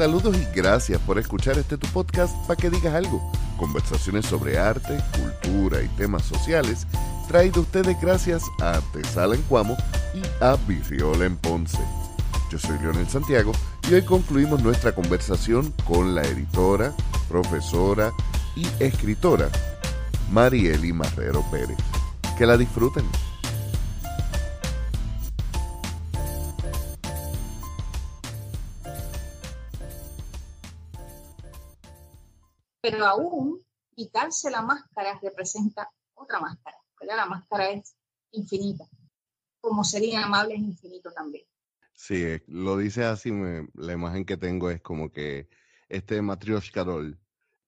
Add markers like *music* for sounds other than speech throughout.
Saludos y gracias por escuchar este tu podcast para que digas algo. Conversaciones sobre arte, cultura y temas sociales, traído ustedes gracias a Artesala en Cuamo y a Virriola en Ponce. Yo soy Leonel Santiago y hoy concluimos nuestra conversación con la editora, profesora y escritora Marieli Marrero Pérez. Que la disfruten. Pero aún quitarse la máscara representa otra máscara, La máscara es infinita, como sería amable infinito también. Sí, lo dice así, la imagen que tengo es como que este Matryoshka doll,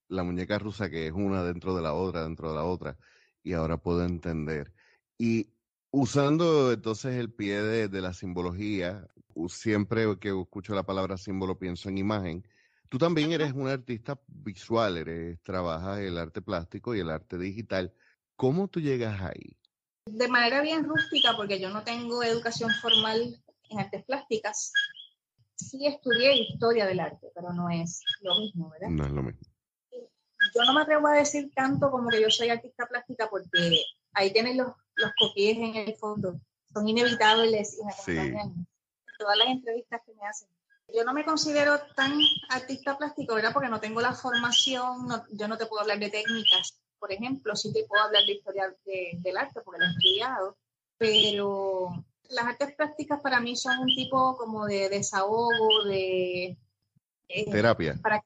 la muñeca rusa que es una dentro de la otra, dentro de la otra, y ahora puedo entender. Y usando entonces el pie de la simbología, siempre que escucho la palabra símbolo pienso en imagen, Tú también eres un artista visual, eres, trabajas el arte plástico y el arte digital. ¿Cómo tú llegas ahí? De manera bien rústica, porque yo no tengo educación formal en artes plásticas. Sí estudié historia del arte, pero no es lo mismo, ¿verdad? No es lo mismo. Yo no me atrevo a decir tanto como que yo soy artista plástica porque ahí tienen los, los coquilles en el fondo. Son inevitables y me acompañan todas las entrevistas que me hacen yo no me considero tan artista plástico, ¿verdad? Porque no tengo la formación, yo no te puedo hablar de técnicas, por ejemplo, sí te puedo hablar de historia del arte porque lo he estudiado, pero las artes plásticas para mí son un tipo como de desahogo, de... Eh, terapia. Para,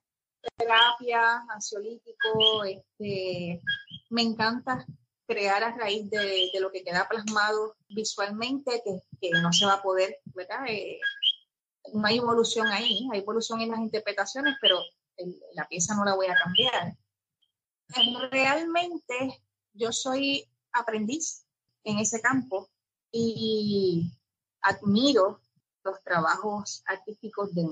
terapia, ansiolítico, este, me encanta crear a raíz de, lo que queda plasmado visualmente, que, que, no se va a poder, ¿verdad? Eh, no hay evolución ahí, hay evolución en las interpretaciones, pero la pieza no la voy a cambiar. Realmente yo soy aprendiz en ese campo y admiro los trabajos artísticos de,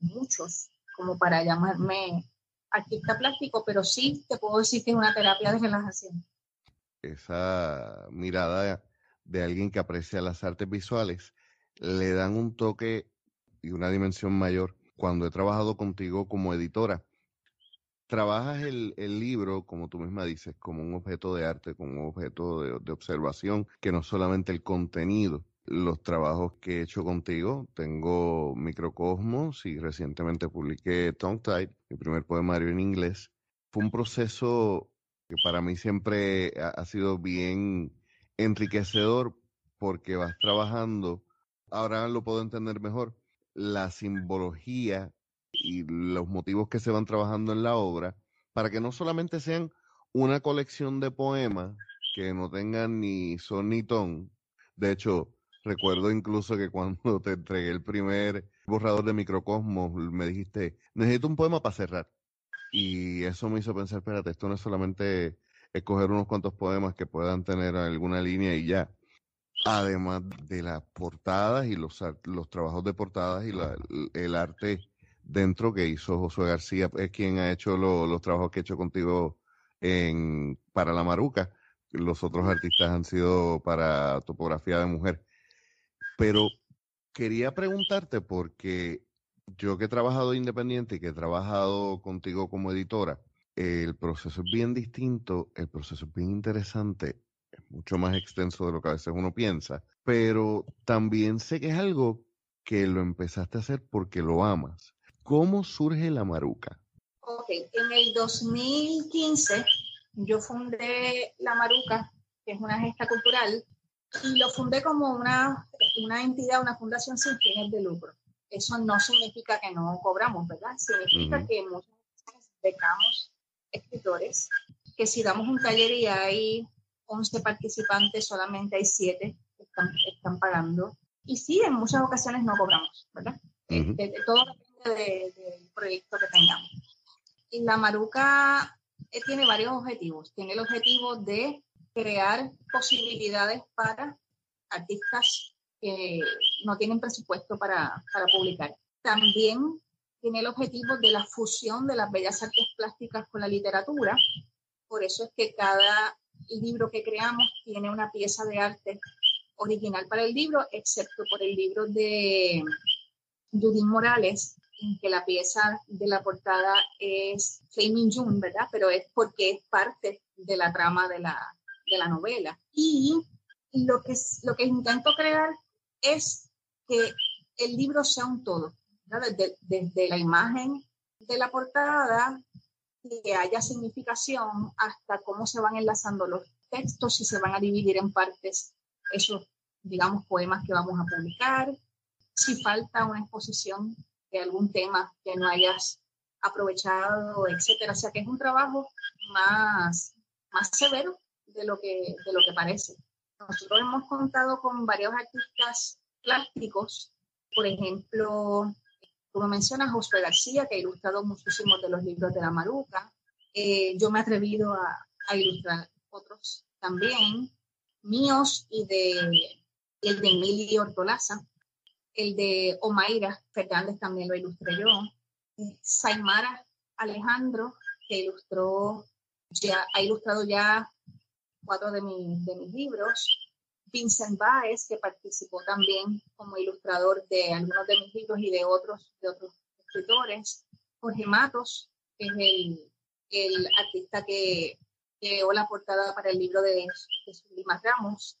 muchos, como para llamarme artista plástico, pero sí te puedo decir que es una terapia de relajación. Esa mirada de alguien que aprecia las artes visuales le dan un toque y una dimensión mayor cuando he trabajado contigo como editora. Trabajas el, libro, como tú misma dices, como un objeto de arte, como un objeto de, observación, que no solamente el contenido. Los trabajos que he hecho contigo, tengo Microcosmos y recientemente publiqué Tongue Tide, mi primer poemario en inglés. Fue un proceso que para mí siempre ha sido bien enriquecedor porque vas trabajando, ahora lo puedo entender mejor, la simbología y los motivos que se van trabajando en la obra para que no solamente sean una colección de poemas que no tengan ni son ni ton. De hecho, recuerdo incluso que cuando *laughs* te entregué el primer borrador de Microcosmos, me dijiste, necesito un poema para cerrar. Y eso me hizo pensar, espérate, esto no es solamente escoger unos cuantos poemas que puedan tener alguna línea y ya además de las portadas y los, los trabajos de portadas y el arte dentro que hizo Josué García, es quien ha hecho los trabajos que he hecho contigo en, para la Maruca. Los otros artistas han sido para topografía de mujer. Pero quería preguntarte porque yo que he trabajado independiente y que he trabajado contigo como editora, el proceso es bien distinto, el proceso es bien interesante mucho más extenso de lo que a veces uno piensa, pero también sé que es algo que lo empezaste a hacer porque lo amas. ¿Cómo surge la Maruca? Ok, en el 2015 yo fundé la Maruca, que es una gesta cultural, y lo fundé como una, una entidad, una fundación sin fines de lucro. Eso no significa que no cobramos, ¿verdad? Significa que muchas veces becamos escritores, que si damos un taller y hay 11 participantes, solamente hay 7 que están, pagando. Y sí, en muchas ocasiones no cobramos, ¿verdad? Este, todo depende del proyecto que tengamos. Y la Maruca eh, tiene varios objetivos. Tiene el objetivo de crear posibilidades para artistas que no tienen presupuesto para, para publicar. También tiene el objetivo de la fusión de las bellas artes plásticas con la literatura. Por eso es que cada el libro que creamos tiene una pieza de arte original para el libro, excepto por el libro de Judith Morales, en que la pieza de la portada es Flaming June, ¿verdad? Pero es porque es parte de la trama de la, de la novela. Y lo que, lo que intento crear es que el libro sea un todo, desde, desde, la imagen de la portada, que haya significación, hasta cómo se van enlazando los textos, si se van a dividir en partes esos, digamos, poemas que vamos a publicar, si falta una exposición de algún tema que no hayas aprovechado, etcétera. O sea que es un trabajo más, más severo de lo, que, de lo que parece. Nosotros hemos contado con varios artistas plásticos, por ejemplo, como menciona José García, que ha ilustrado muchísimos de los libros de la Maruca. Eh, yo me he atrevido a, ilustrar otros también, míos y de, el de Emilio Ortolaza, el de Omaira Fernández también lo ilustré yo, eh, Saimara Alejandro, que ilustró, ya, ha ilustrado ya cuatro de, de mis libros, Vincent Baez, que participó también como ilustrador de algunos de mis libros y de otros, de otros escritores, Jorge Matos, que es el, el artista que creó la portada para el libro de, de Sublimas Ramos.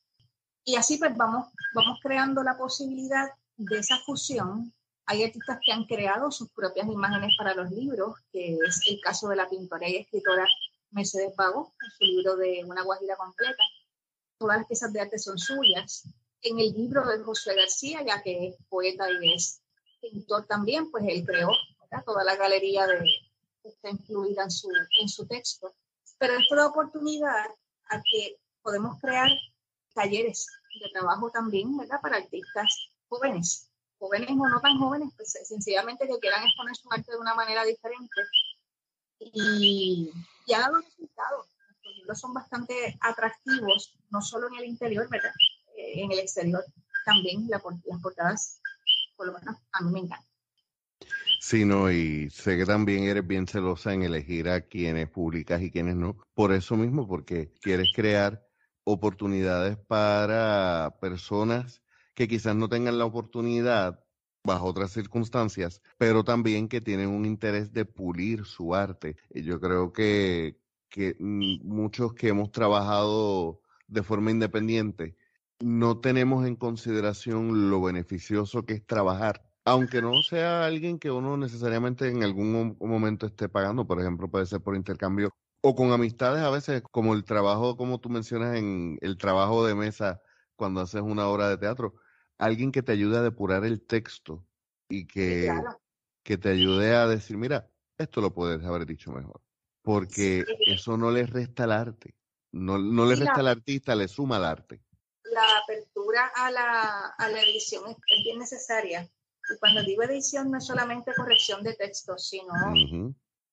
Y así pues vamos, vamos creando la posibilidad de esa fusión. Hay artistas que han creado sus propias imágenes para los libros, que es el caso de la pintora y escritora Mercedes Pago, en su libro de Una Guajira Completa. Todas las piezas de arte son suyas. En el libro de José García, ya que es poeta y es pintor también, pues él creó toda la galería de, está incluida en su, en su texto. Pero esto da oportunidad a que podemos crear talleres de trabajo también, ¿verdad? Para artistas jóvenes, jóvenes o no tan jóvenes, pues sencillamente que quieran exponer su arte de una manera diferente. Y, ya ha dado resultados. Son bastante atractivos, no solo en el interior, ¿verdad? Eh, en el exterior también, las portadas, por lo menos a mí me encantan. Sí, no, y sé que también eres bien celosa en elegir a quienes publicas y quienes no. Por eso mismo, porque quieres crear oportunidades para personas que quizás no tengan la oportunidad bajo otras circunstancias, pero también que tienen un interés de pulir su arte. Yo creo que, que muchos que hemos trabajado de forma independiente no tenemos en consideración lo beneficioso que es trabajar, aunque no sea alguien que uno necesariamente en algún momento esté pagando, por ejemplo, puede ser por intercambio o con amistades a veces, como el trabajo, como tú mencionas en el trabajo de mesa cuando haces una obra de teatro alguien que te ayude a depurar el texto y que, que te ayude a decir, mira, esto lo puedes haber dicho mejor. Porque eso no le resta al arte. No, no le resta al artista, le suma al arte. La apertura a la, a la edición es, bien necesaria. Y cuando digo edición no es solamente corrección de texto, sino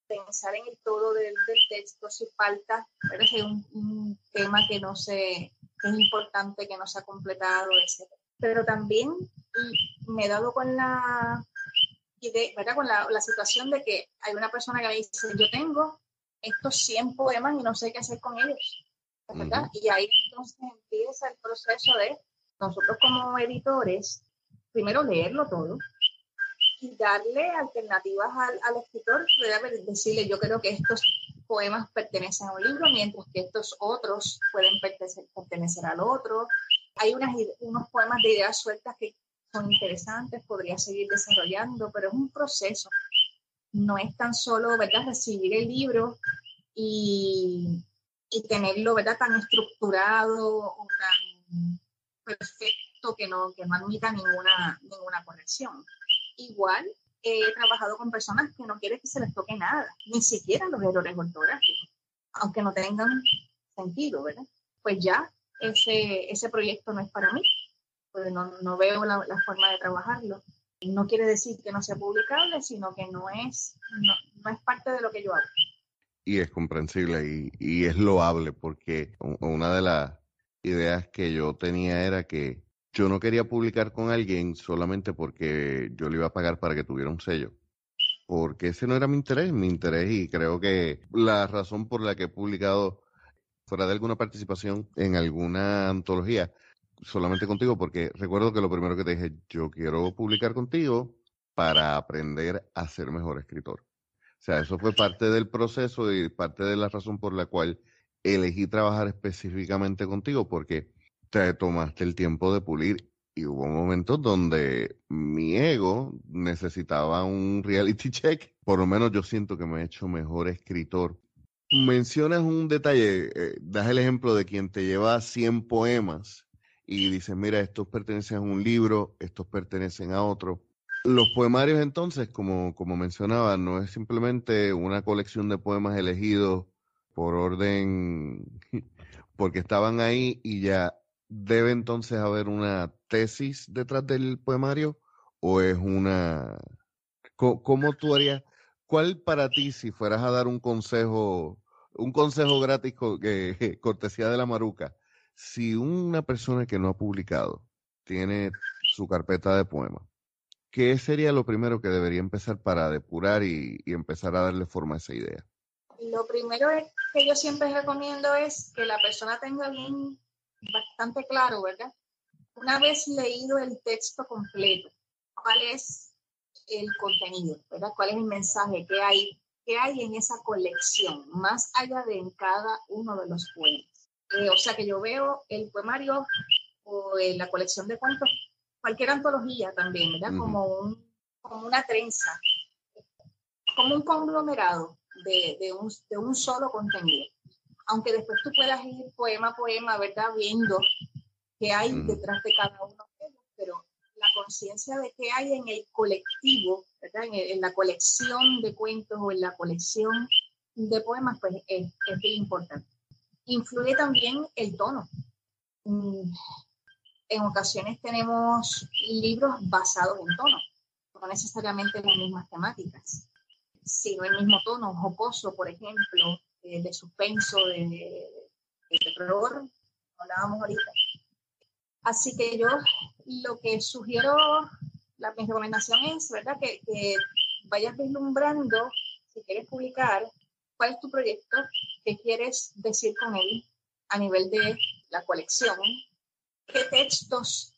pensar en el todo del, del texto, si falta, pero es un, un, tema que no se, que es importante, que no se ha completado, etc pero también me he dado con la idea, ¿verdad? Con la, la, situación de que hay una persona que me dice, yo tengo estos 100 poemas y no sé qué hacer con ellos, ¿verdad? Y ahí entonces empieza el proceso de nosotros como editores, primero leerlo todo y darle alternativas al, al escritor, decirle, yo creo que estos poemas pertenecen a un libro, mientras que estos otros pueden pertenecer, pertenecer al otro, hay unas, unos poemas de ideas sueltas que son interesantes, podría seguir desarrollando, pero es un proceso. No es tan solo, ¿verdad?, recibir el libro y, y tenerlo, ¿verdad?, tan estructurado o tan perfecto que no, que no admita ninguna, ninguna corrección. Igual he trabajado con personas que no quieren que se les toque nada, ni siquiera los errores ortográficos, aunque no tengan sentido, ¿verdad? Pues ya ese, ese proyecto no es para mí, porque no, no veo la, la, forma de trabajarlo. No quiere decir que no sea publicable, sino que no es, no, no es parte de lo que yo hago. Y es comprensible y, y es loable, porque una de las ideas que yo tenía era que yo no quería publicar con alguien solamente porque yo le iba a pagar para que tuviera un sello. Porque ese no era mi interés, mi interés y creo que la razón por la que he publicado fuera de alguna participación en alguna antología, solamente contigo, porque recuerdo que lo primero que te dije, yo quiero publicar contigo, para aprender a ser mejor escritor. O sea, eso fue parte del proceso y parte de la razón por la cual elegí trabajar específicamente contigo, porque te tomaste el tiempo de pulir y hubo momentos donde mi ego necesitaba un reality *laughs* check. Por lo menos yo siento que me he hecho mejor escritor. Mencionas un detalle, eh, das el ejemplo de quien te lleva 100 poemas y dices, mira, estos pertenecen a un libro, estos pertenecen a otro. Los poemarios entonces, como, como mencionaba, no es simplemente una colección de poemas elegidos por orden, *laughs* porque estaban ahí y ya debe entonces haber una tesis detrás del poemario o es una... ¿Cómo, tú harías? ¿Cuál para ti, si fueras a dar un consejo, un consejo gratis *laughs* cortesía de la maruca, si una persona que no ha publicado tiene su carpeta de poemas, ¿qué sería lo primero que debería empezar para depurar y, empezar a darle forma a esa idea? Lo primero que yo siempre recomiendo es que la persona tenga bien bastante claro, ¿verdad? Una vez leído el texto completo, ¿cuál es el contenido, ¿verdad? ¿Cuál es el mensaje que hay, que hay en esa colección, más allá de en cada uno de los poemas? Eh, o sea que yo veo el poemario o la colección de cuentos, cualquier antología también, ¿verdad? como, un, como una trenza, como un conglomerado de, de, un, de un solo contenido aunque después tú puedas ir poema a poema, ¿verdad? Viendo qué hay detrás de cada uno de ellos, pero la conciencia de qué hay en el colectivo, ¿verdad? En, la colección de cuentos o en la colección de poemas, pues es, es bien importante. Influye también el tono. Mm, en ocasiones tenemos libros basados en tono, no necesariamente en las mismas temáticas, sino el mismo tono, jocoso, por ejemplo, eh, de suspenso, de, terror, hablábamos ahorita. Así que yo lo que sugiero, la, mi recomendación es, ¿verdad? Que, que vayas vislumbrando, si quieres publicar, cuál es tu proyecto, qué quieres decir con él a nivel de la colección, qué textos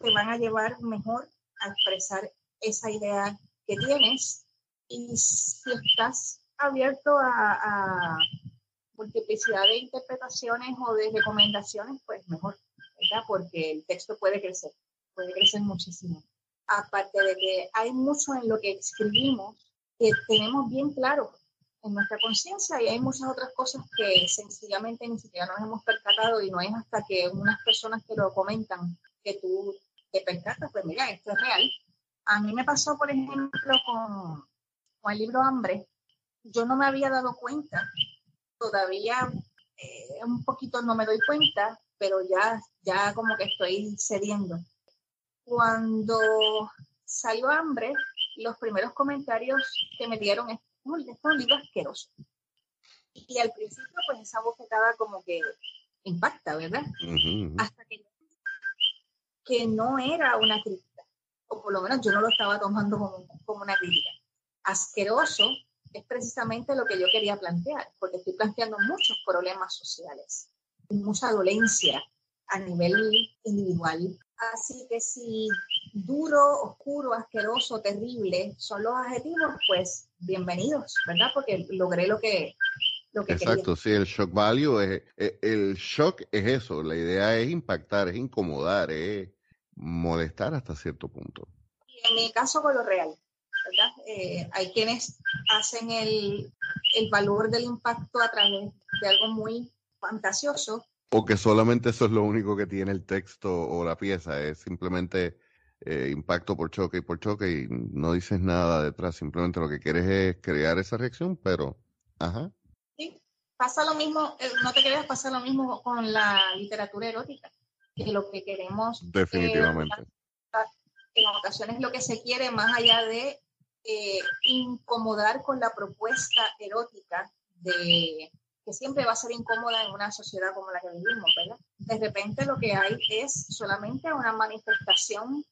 te van a llevar mejor a expresar esa idea que tienes y si estás abierto a, multiplicidad de interpretaciones o de recomendaciones, pues mejor, ¿verdad? Porque el texto puede crecer, puede crecer muchísimo. Aparte de que hay mucho en lo que escribimos que tenemos bien claro en nuestra conciencia y hay muchas otras cosas que sencillamente ni siquiera nos hemos percatado y no es hasta que unas personas que lo comentan que tú te percatas, pues mira, esto es real. A mí me pasó, por ejemplo, con, con el libro Hambre, yo no me había dado cuenta, todavía eh, un poquito no me doy cuenta, pero ya, ya como que estoy cediendo. Cuando salió hambre, los primeros comentarios que me dieron es, este es un libro asqueroso. Y al principio, pues esa bofetada como que impacta, ¿verdad? Hasta que, que no era una crítica, o por lo menos yo no lo estaba tomando como, como una crítica. Asqueroso es precisamente lo que yo quería plantear, porque estoy planteando muchos problemas sociales, mucha dolencia a nivel individual. Así que si duro, oscuro, asqueroso, terrible son los adjetivos, pues bienvenidos, ¿verdad? Porque logré lo que, lo que Exacto, sí, el shock value es, eh, el shock es eso, la idea es impactar, es incomodar, es molestar hasta cierto punto. Y en mi caso con lo real, eh, hay quienes hacen el, el valor del impacto a través de algo muy fantasioso. O que solamente eso es lo único que tiene el texto o la pieza, es simplemente eh, impacto por choque y por choque y no dices nada detrás, simplemente lo que quieres es crear esa reacción, pero, ajá. Sí, pasa lo mismo, eh, no te creas, pasa lo mismo con la literatura erótica, que lo que queremos... Definitivamente. en ocasiones lo que se quiere más allá de eh, incomodar con la propuesta erótica de que siempre va a ser incómoda en una sociedad como la que vivimos, ¿verdad? De repente lo que hay es solamente una manifestación,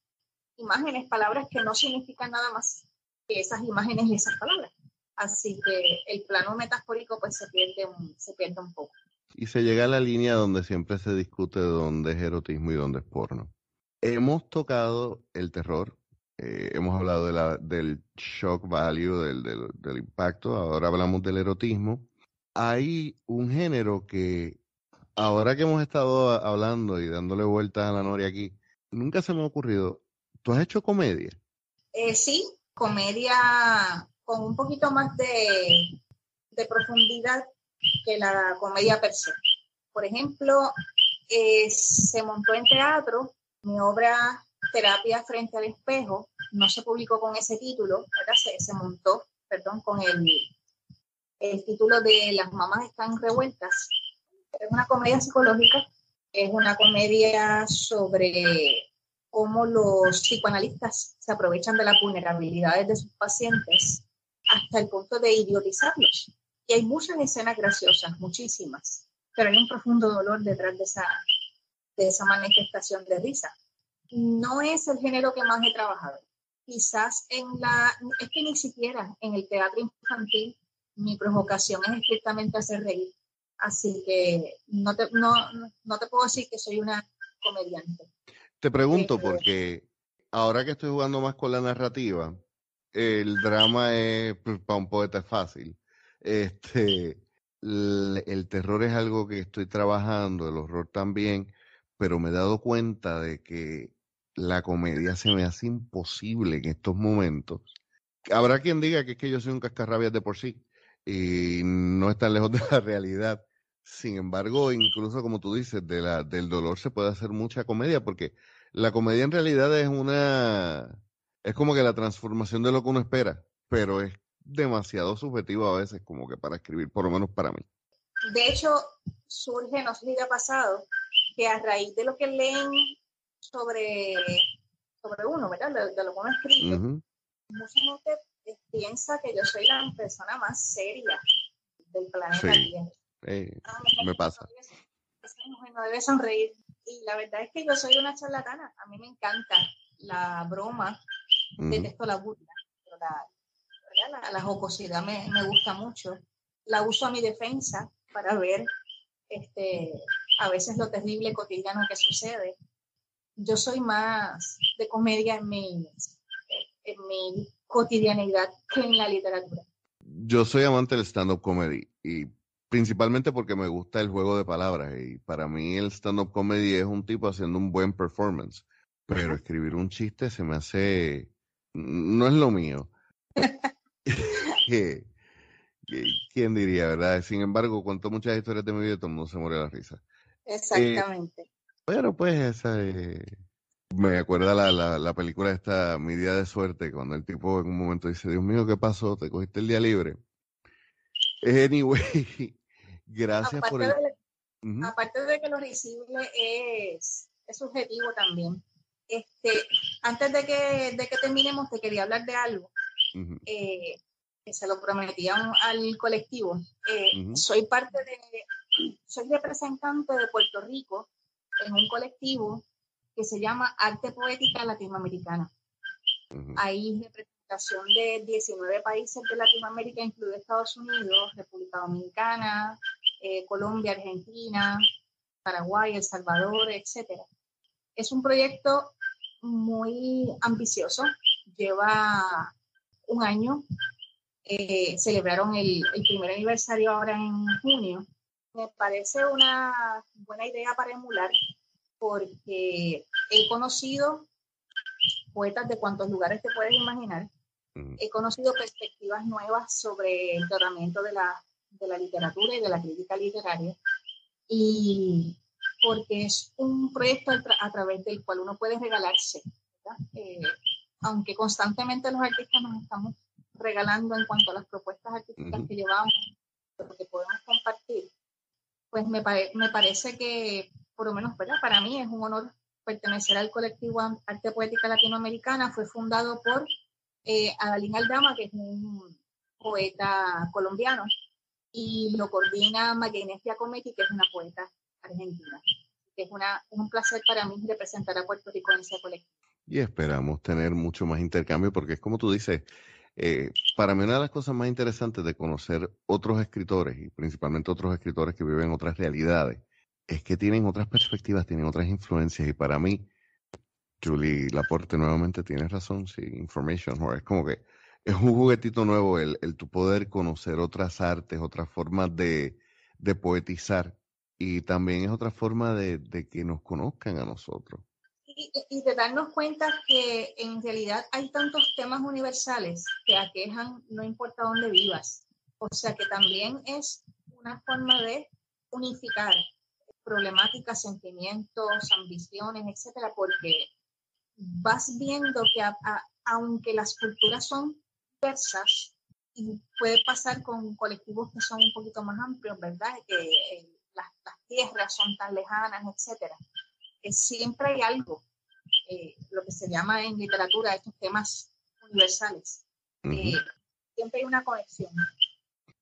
imágenes, palabras que no significan nada más que esas imágenes y esas palabras. Así que el plano metafórico pues se pierde un, se pierde un poco. Y se llega a la línea donde siempre se discute dónde es erotismo y dónde es porno. Hemos tocado el terror, eh, hemos hablado de la, del shock value, del, del, impacto, ahora hablamos del erotismo. Hay un género que, ahora que hemos estado hablando y dándole vueltas a la noria aquí, nunca se me ha ocurrido, ¿tú has hecho comedia? Eh, sí, comedia con un poquito más de, profundidad que la comedia per se. Por ejemplo, eh, se montó en teatro mi obra Terapia frente al espejo, no se publicó con ese título, Se, se montó, perdón, con el, el título de Las mamás están revueltas. Es una comedia psicológica, es una comedia sobre cómo los psicoanalistas se aprovechan de las vulnerabilidades de sus pacientes hasta el punto de idiotizarlos. Y hay muchas escenas graciosas, muchísimas, pero hay un profundo dolor detrás de esa, de esa manifestación de risa. No es el género que más he trabajado. Quizás en la, es que ni siquiera en el teatro infantil mi provocación es estrictamente hacer reír. Así que no te, no, no te puedo decir que soy una comediante. Te pregunto porque ahora que estoy jugando más con la narrativa, el drama es pues, para un poeta fácil. Este, el, terror es algo que estoy trabajando, el horror también, pero me he dado cuenta de que la comedia se me hace imposible en estos momentos. Habrá quien diga que es que yo soy un cascarrabias de por sí y no está lejos de la realidad. Sin embargo, incluso como tú dices, de la, del dolor se puede hacer mucha comedia porque la comedia en realidad es una, es como que la transformación de lo que uno espera, pero es demasiado subjetivo a veces como que para escribir, por lo menos para mí. De hecho, surge, no sé si ha pasado, que a raíz de lo que leen sobre, sobre uno, ¿verdad? De, lo que uno escribe, mucha gente piensa que yo soy la persona más seria del planeta. Eh, me pasa. No debe sonreír. Y la verdad es que yo soy una charlatana. A mí me encanta la broma, detesto la burla, pero la, la, jocosidad me, me, gusta mucho. La uso a mi defensa para ver este, a veces lo terrible cotidiano que sucede. Yo soy más de comedia en mi, en mi cotidianidad que en la literatura. Yo soy amante del stand-up comedy y principalmente porque me gusta el juego de palabras y para mí el stand-up comedy es un tipo haciendo un buen performance, pero escribir un chiste se me hace, no es lo mío. *laughs* ¿Quién diría, verdad? Sin embargo, cuento muchas historias de mi vida, todo el mundo se de la risa. Exactamente. bueno, pues esa me acuerda la, la, película esta, Mi Día de Suerte, cuando el tipo en un momento dice, Dios mío, ¿qué pasó? ¿Te cogiste el día libre? Anyway, gracias por el... Aparte de que lo risible es, es subjetivo también. Este, antes de que, de que terminemos, te quería hablar de algo. eh, que se lo prometían al colectivo. Eh, soy parte de, soy representante de Puerto Rico en un colectivo que se llama Arte Poética Latinoamericana. Hay representación de 19 países de Latinoamérica, incluido Estados Unidos, República Dominicana, eh, Colombia, Argentina, Paraguay, El Salvador, etc. Es un proyecto muy ambicioso, lleva un año eh, celebraron el, primer aniversario ahora en junio. Me parece una buena idea para emular porque he conocido poetas de cuantos lugares te puedes imaginar. He conocido perspectivas nuevas sobre el tratamiento de la, de la literatura y de la crítica literaria. Y porque es un proyecto a, través del cual uno puede regalarse. Eh, aunque constantemente los artistas nos estamos regalando en cuanto a las propuestas artísticas que llevamos, lo que podemos compartir, pues me, me parece que, por lo menos para mí es un honor pertenecer al colectivo Arte Poética Latinoamericana. Fue fundado por eh, Adalín Aldama, que es un poeta colombiano, y lo coordina Magenesia Cometi, que es una poeta argentina. Es, una, es un placer para mí representar a Puerto Rico en ese colectivo. Y esperamos tener mucho más intercambio, porque es como tú dices, eh, para mí una de las cosas más interesantes de conocer otros escritores y principalmente otros escritores que viven otras realidades es que tienen otras perspectivas, tienen otras influencias y para mí Julie Laporte, nuevamente tienes razón, sí, Information Es como que es un juguetito nuevo el, el tu poder conocer otras artes, otras formas de, de poetizar y también es otra forma de, de que nos conozcan a nosotros. Y, de darnos cuenta que en realidad hay tantos temas universales que aquejan no importa dónde vivas. O sea que también es una forma de unificar problemáticas, sentimientos, ambiciones, etcétera, porque vas viendo que aunque las culturas son diversas, y puede pasar con colectivos que son un poquito más amplios, ¿verdad? Que eh, las, tierras son tan lejanas, etcétera. Que siempre hay algo, eh, lo que se llama en literatura estos temas universales. Eh, siempre hay una conexión.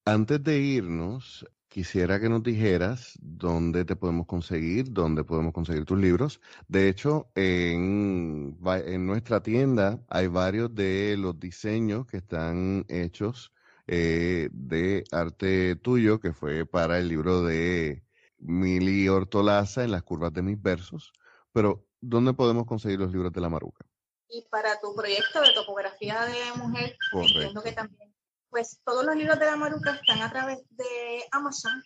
Antes de irnos, quisiera que nos dijeras dónde te podemos conseguir, dónde podemos conseguir tus libros. De hecho, en, en nuestra tienda hay varios de los diseños que están hechos eh, de arte tuyo, que fue para el libro de Mili Ortolaza en las curvas de mis versos. Pero, ¿dónde podemos conseguir los libros de la Maruca? Y para tu proyecto de topografía de mujer, entiendo que también pues todos los libros de la Maruca están a través de Amazon.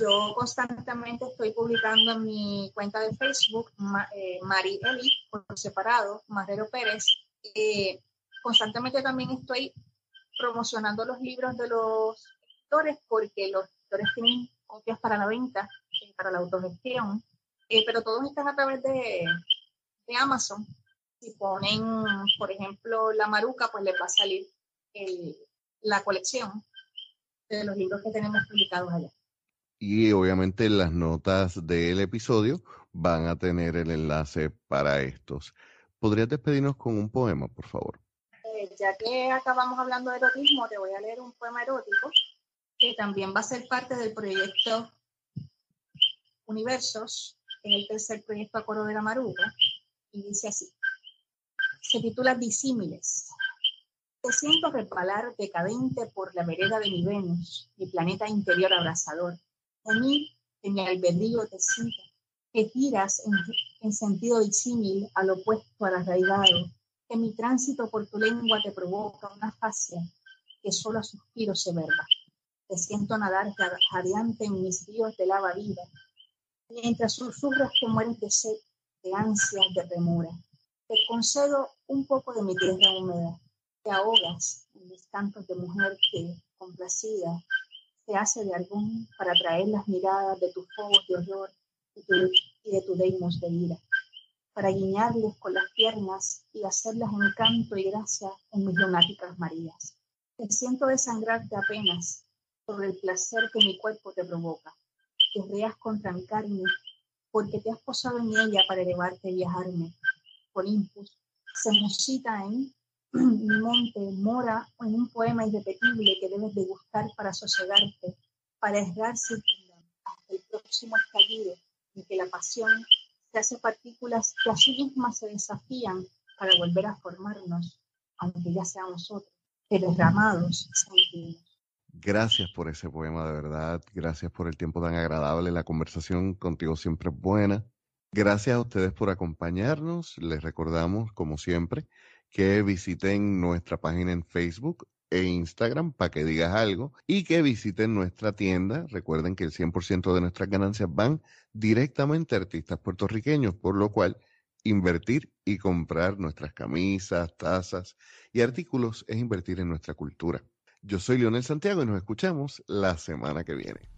Yo constantemente estoy publicando en mi cuenta de Facebook, eh, Mari Eli, por separado, Marrero Pérez. Eh, constantemente también estoy promocionando los libros de los escritores porque los escritores tienen copias para la venta, eh, para la autogestión, pero todos están a través de, de Amazon. Si ponen, por ejemplo, la Maruca, pues les va a salir el, la colección de los libros que tenemos publicados allá. Y obviamente las notas del episodio van a tener el enlace para estos. ¿Podrías despedirnos con un poema, por favor? Eh, ya que acabamos hablando de erotismo, te voy a leer un poema erótico que también va a ser parte del proyecto Universos, en el tercer proyecto Acoro de la Maruga, y dice así. Se titula Disímiles. Te siento resbalar decadente por la vereda de mi Venus, mi planeta interior abrasador. A mí, que mi albedrío te sigue, que giras en, sentido disímil al opuesto al arraigado, que mi tránsito por tu lengua te provoca una fascia que solo a suspiros se verba. Te siento nadar jadeante en mis ríos de lava viva, mientras susurras que mueres de sed, de ansias, de remora. Te concedo un poco de mi tierra húmeda, ahogas en los cantos de mujer que, complacida, se hace de algún para atraer las miradas de tus fuegos de horror y, de tu deimos de ira, para guiñarles con las piernas y hacerlas encanto y gracia en mis lunáticas Marías. Te siento desangrarte apenas sobre el placer que mi cuerpo te provoca. Te reas contra mi carne porque te has posado en ella para elevarte y viajarme. Por impulso, se musita en monte mora en un poema irrepetible que debes degustar para sosegarte, para errarse hasta el próximo estallido en que la pasión se hace partículas que a sí mismas se desafían para volver a formarnos, aunque ya seamos otros, que derramados sentimos. Gracias por ese poema, de verdad. Gracias por el tiempo tan agradable. La conversación contigo siempre es buena. Gracias a ustedes por acompañarnos. Les recordamos, como siempre, que visiten nuestra página en Facebook e Instagram para que digas algo y que visiten nuestra tienda. Recuerden que el 100% de nuestras ganancias van directamente a artistas puertorriqueños, por lo cual invertir y comprar nuestras camisas, tazas y artículos es invertir en nuestra cultura. Yo soy Leonel Santiago y nos escuchamos la semana que viene.